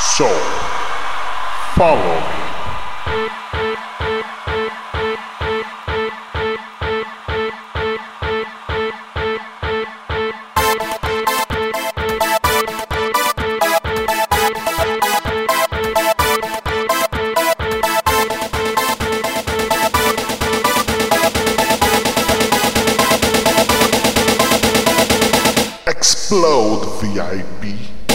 So, follow me. Explode VIP.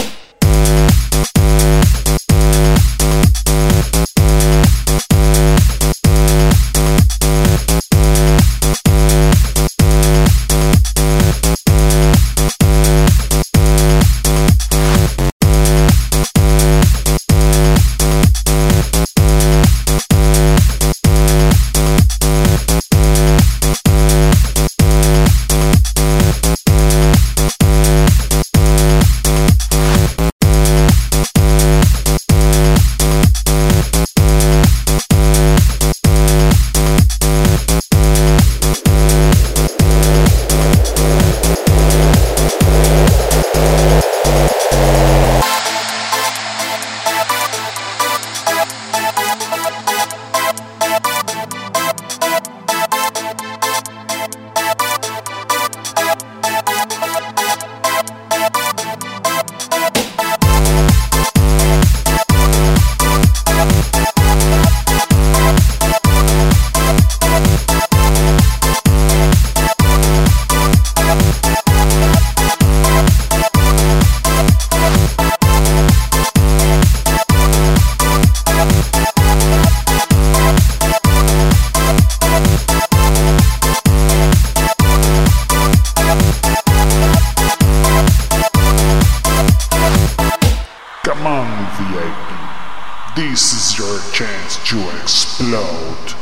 VIP. This is your chance to explode.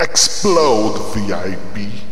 Explode VIP.